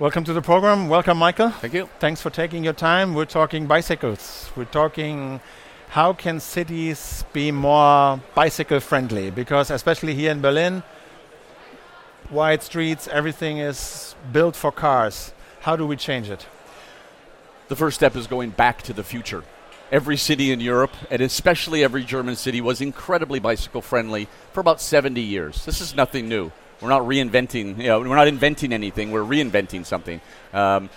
Welcome to the program. Welcome, Mikael. Thank you. Thanks for taking your time. We're talking bicycles. We're talking how can cities be more bicycle friendly? Because especially here in Berlin, wide streets, everything is built for cars. How do we change it? The first step is going back to the future. Every city in Europe, and especially every German city, was incredibly bicycle friendly for about 70 years. This is nothing new. We're not reinventing, you know, we're not inventing anything, we're reinventing something. Um,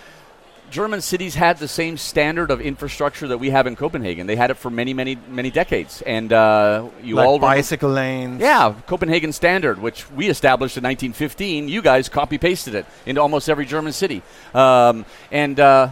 German cities had the same standard of infrastructure that we have in Copenhagen. They had it for many, many, many decades. And uh, you like all bicycle lanes. Yeah, Copenhagen standard, which we established in 1915. You guys copy pasted it into almost every German city, um, and uh,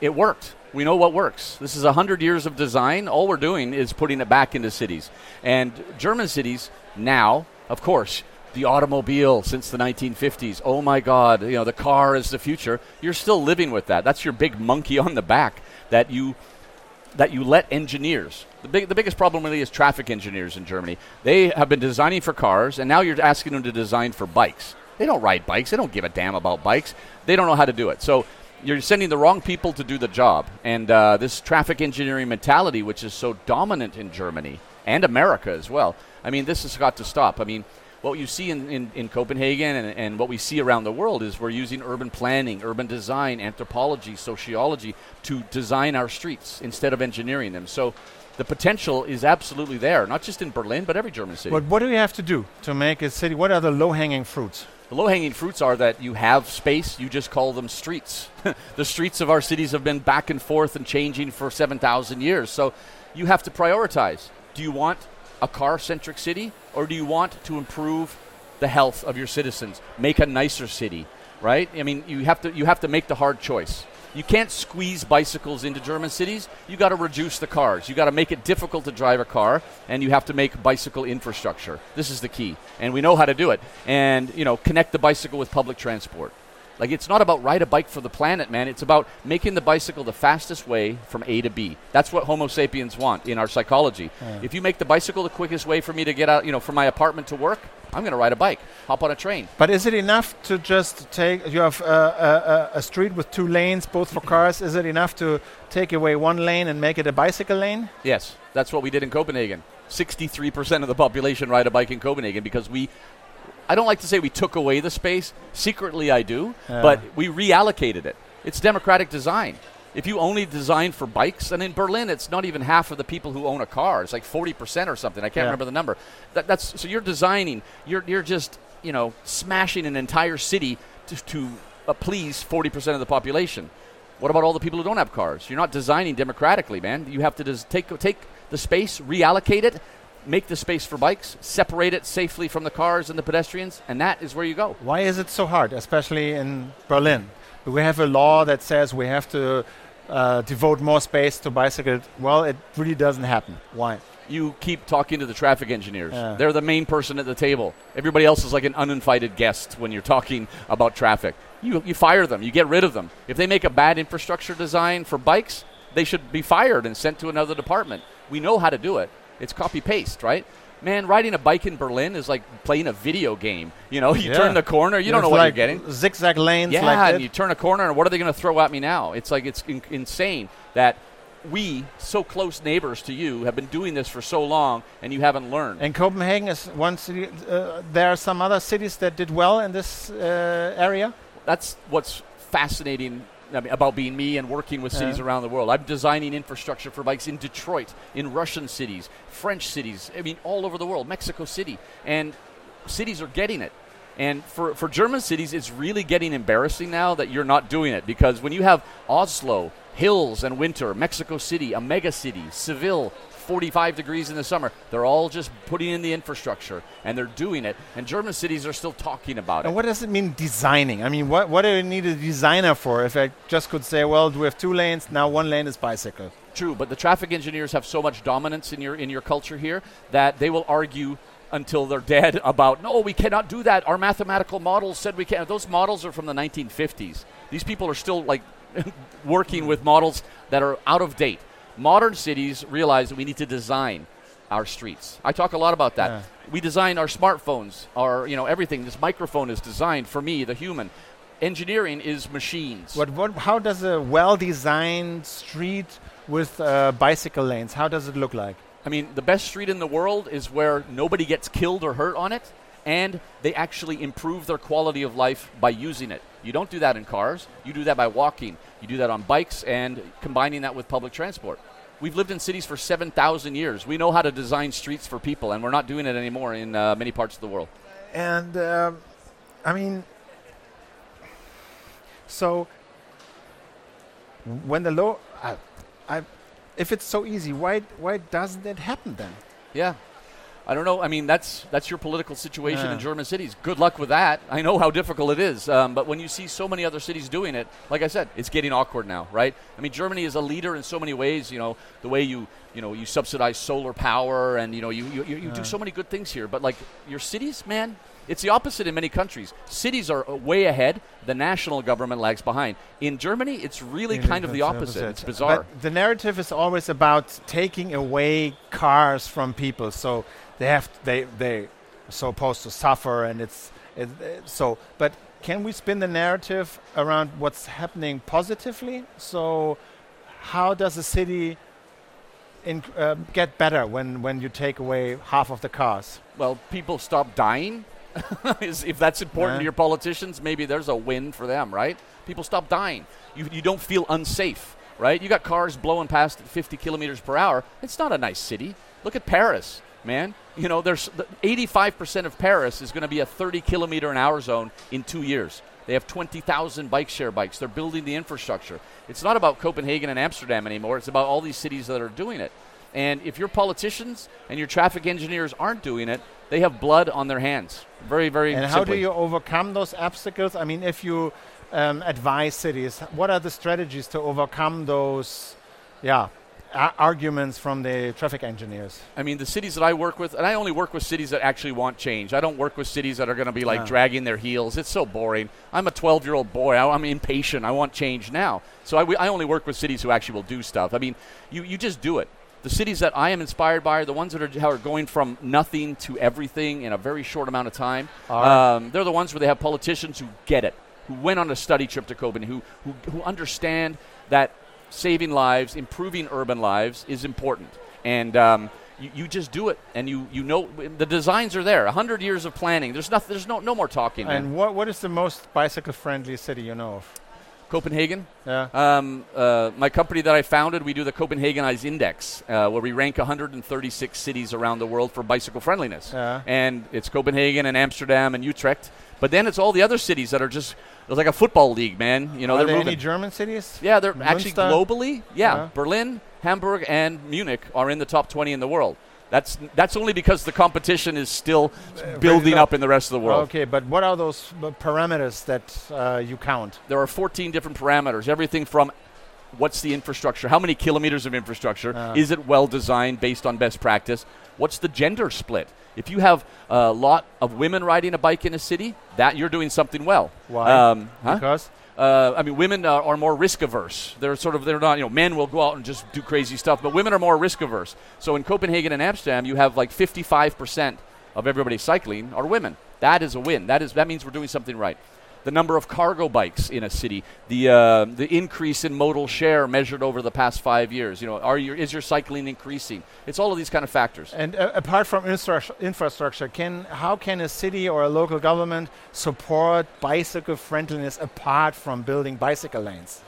it worked. We know what works. This is 100 years of design. All we're doing is putting it back into cities. And German cities now, of course, the automobile since the 1950s. Oh my God, you know, the car is the future. You're still living with that. That's your big monkey on the back that you that you let engineers. The, big, the biggest problem really is traffic engineers in Germany. They have been designing for cars, and now you're asking them to design for bikes. They don't ride bikes. They don't give a damn about bikes. They don't know how to do it. So you're sending the wrong people to do the job. And uh, this traffic engineering mentality, which is so dominant in Germany and America as well, I mean, this has got to stop. I mean, what you see in, in, in Copenhagen and, and, what we see around the world is we're using urban planning, urban design, anthropology, sociology to design our streets instead of engineering them. So the potential is absolutely there, not just in Berlin, but every German city. But what do we have to do to make a city? What are the low hanging fruits? The low hanging fruits are that you have space, you just call them streets. the streets of our cities have been back and forth and changing for 7,000 years. So you have to prioritize. Do you want a car centric city, or do you want to improve the health of your citizens, make a nicer city, right? I mean, you have to you have to make the hard choice. You can't squeeze bicycles into German cities. You got to reduce the cars. You got to make it difficult to drive a car, and you have to make bicycle infrastructure. This is the key, and we know how to do it. And you know, connect the bicycle with public transport. Like it's not about ride a bike for the planet, man. It's about making the bicycle the fastest way from A to B. That's what Homo sapiens want in our psychology. Yeah. If you make the bicycle the quickest way for me to get out, you know, from my apartment to work, I'm going to ride a bike, hop on a train. But is it enough to just take? You have uh, a, a, street with two lanes, both for cars. Is it enough to take away one lane and make it a bicycle lane? Yes, that's what we did in Copenhagen. 63% of the population ride a bike in Copenhagen because we I don't like to say we took away the space. Secretly, I do, yeah. but we reallocated it. It's democratic design. If you only design for bikes, and in Berlin, it's not even half of the people who own a car. It's like forty percent or something. I can't yeah. remember the number. That, that's so you're designing. You're you're just you know smashing an entire city to, to uh, please forty percent of the population. What about all the people who don't have cars? You're not designing democratically, man. You have to des- take take the space, reallocate it, make the space for bikes, separate it safely from the cars and the pedestrians, and that is where you go. Why is it so hard, especially in Berlin? We have a law that says we have to uh, devote more space to bicycles. Well, it really doesn't happen. Why? You keep talking to the traffic engineers. Yeah. They're the main person at the table. Everybody else is like an uninvited guest when you're talking about traffic. You, you fire them, you get rid of them. If they make a bad infrastructure design for bikes, they should be fired and sent to another department. We know how to do it. It's copy paste, right? Man, riding a bike in Berlin is like playing a video game. You know, you yeah. turn the corner, you don't know what like you're getting. Zigzag lanes. Yeah, like and you turn a corner, and what are they going to throw at me now? It's like it's in- insane that we, so close neighbors to you, have been doing this for so long, and you haven't learned. And Copenhagen is one city. Uh, there are some other cities that did well in this uh, area. That's what's fascinating I mean, about being me and working with cities uh-huh. around the world. I'm designing infrastructure for bikes in Detroit, in Russian cities, French cities, I mean, all over the world, Mexico City. And cities are getting it. And for, for German cities, it's really getting embarrassing now that you're not doing it because when you have Oslo, hills and winter, Mexico City, a mega city, Seville, 45 degrees in the summer. They're all just putting in the infrastructure and they're doing it. And German cities are still talking about and it. And what does it mean designing? I mean, what, what do you need a designer for if I just could say, well, do we have two lanes, now one lane is bicycle? True, but the traffic engineers have so much dominance in your in your culture here that they will argue until they're dead about no, we cannot do that. Our mathematical models said we can't. Those models are from the 1950s. These people are still like working with models that are out of date modern cities realize that we need to design our streets. I talk a lot about that. Yeah. We design our smartphones, our you know everything. This microphone is designed for me, the human. engineering is machines. What, what, how does a well-designed street with uh, bicycle lanes? How does it look like? I mean, the best street in the world is where nobody gets killed or hurt on it, and they actually improve their quality of life by using it. You don't do that in cars. You do that by walking. You do that on bikes and combining that with public transport. We've lived in cities for 7,000 years. We know how to design streets for people, and we're not doing it anymore in uh, many parts of the world. And um, I mean, so when the law, I, I, if it's so easy, why why doesn't it happen then? Yeah. I don't know. I mean, that's that's your political situation Yeah. in German cities. Good luck with that. I know how difficult it is. Um, but when you see so many other cities doing it, like I said, it's getting awkward now, right? I mean, Germany is a leader in so many ways. You know, the way you you know you subsidize solar power, and you know you you, you, you do so many good things here. But like your cities, man, it's the opposite in many countries. Cities are uh, way ahead. The national government lags behind. In Germany, it's really kind of the opposite. It's bizarre. But the narrative is always about taking away cars from people, so they have they they are supposed to suffer, and it's it, it- so. But can we spin the narrative around what's happening positively? So, how does a city in, uh, get better when when you take away half of the cars? well, people stop dying. If that's important Yeah. to your politicians, maybe there's a win for them, right? People stop dying. You, you don't feel unsafe, right? You got cars blowing past at 50 kilometers per hour. It's not a nice city. Look at Paris, man. You know, there's the 85% of Paris is going to be a 30 kilometer an hour zone in two years. They have 20,000 bike share bikes. They're building the infrastructure. It's not about Copenhagen and Amsterdam anymore. It's about all these cities that are doing it. And if your politicians and your traffic engineers aren't doing it, they have blood on their hands. Very, very And how do you overcome those obstacles? I mean, if you um, advise cities, what are the strategies to overcome those, yeah, arguments from the traffic engineers? I mean, the cities that I work with, and I only work with cities that actually want change. I don't work with cities that are going to be like Yeah. dragging their heels. It's so boring. I'm a 12 year old boy. I, I'm impatient. I want change now. So I, I only work with cities who actually will do stuff. I mean, you, you just do it. The cities that I am inspired by are the ones that are, are going from nothing to everything in a very short amount of time. Are- Um, they're the ones where they have politicians who get it, who went on a study trip to Copenhagen, who, who, who understand that saving lives, improving urban lives is important. And um, you, you just do it, and you, you know the designs are there. A hundred years of planning. There's nothing. There's no no more talking. man. And what, what is the most bicycle-friendly city you know of? Copenhagen. Yeah. Um, uh, my company that I founded, we do the Copenhagenize Index, uh, where we rank 136 cities around the world for bicycle friendliness. Yeah. And it's Copenhagen and Amsterdam and Utrecht. But then it's all the other cities that are just it's like a football league, man. You know, are they're there moving. any German cities? yeah, they're actually globally. Yeah, Yeah. Berlin, Hamburg, and Munich are in the top 20 in the world. That's that's only because the competition is still building up in the rest of the world. Okay, but what are those uh, parameters that uh, you count? there are 14 different parameters. Everything from what's the infrastructure? How many kilometers of infrastructure? Uh. Is it well designed based on best practice? What's the gender split? If you have a lot of women riding a bike in a city, that you're doing something well. Why? Um, huh? Because Uh, I mean, women are, are more risk averse. They're sort of they're not you know men will go out and just do crazy stuff, but women are more risk averse. So in Copenhagen and Amsterdam, you have like 55 percent of everybody cycling are women. That is a win. That is that means we're doing something right. The number of cargo bikes in a city, the uh, the increase in modal share measured over the past five years. You know, are your is your cycling increasing? It's all of these kind of factors. And uh, apart from infrastructure, can how can a city or a local government support bicycle friendliness apart from building bicycle lanes?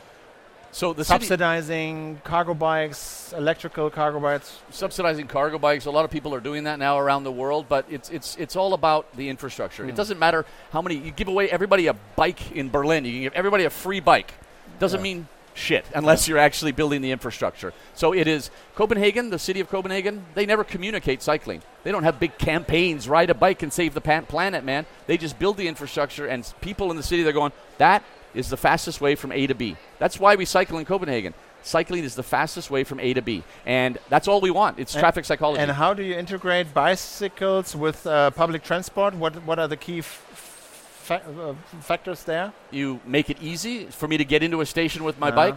So the Subsidizing cargo bikes, electrical cargo bikes. subsidizing cargo bikes. A lot of people are doing that now around the world, but it's it's it's all about the infrastructure. Hmm. It doesn't matter how many you give away everybody a bike in Berlin. You can give everybody a free bike. Doesn't Yeah. mean shit unless you're actually building the infrastructure. So it is Copenhagen, the city of Copenhagen. They never communicate cycling. They don't have big campaigns. Ride a bike and save the planet, man. They just build the infrastructure, and people in the city they're going that is the fastest way from A to B. That's why we cycle in Copenhagen. Cycling is the fastest way from A to B, and that's all we want. It's And- traffic psychology. And how do you integrate bicycles with uh, public transport? What what are the key fa- uh, factors there? you make it easy for me to get into a station with my Uh-huh. bike.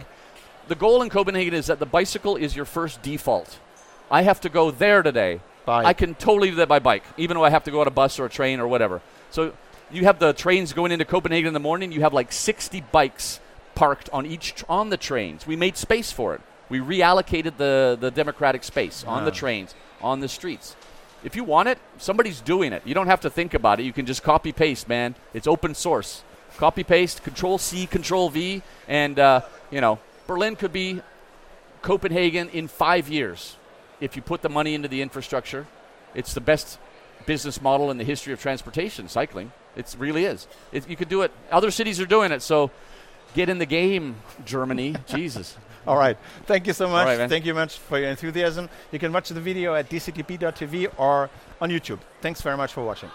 The goal in Copenhagen is that the bicycle is your first default. I have to go there today. Bike. I can totally do that by bike, even though I have to go on a bus or a train or whatever. So you have the trains going into Copenhagen in the morning. You have like 60 bikes parked on each tr- on the trains. We made space for it. We reallocated the the democratic space on the trains, on the streets. If you want it, somebody's doing it. You don't have to think about it. You can just copy paste, man. It's open source. Copy paste, Control C, Control V, and uh, you know Berlin could be Copenhagen in five years if you put the money into the infrastructure. It's the best business model in the history of transportation, cycling. It really is. It, you could do it. Other cities are doing it, so get in the game, Germany. Jesus. All right. Thank you so much. right. Thank you much for your enthusiasm. You can watch the video at dctp.tv or on YouTube. Thanks very much for watching.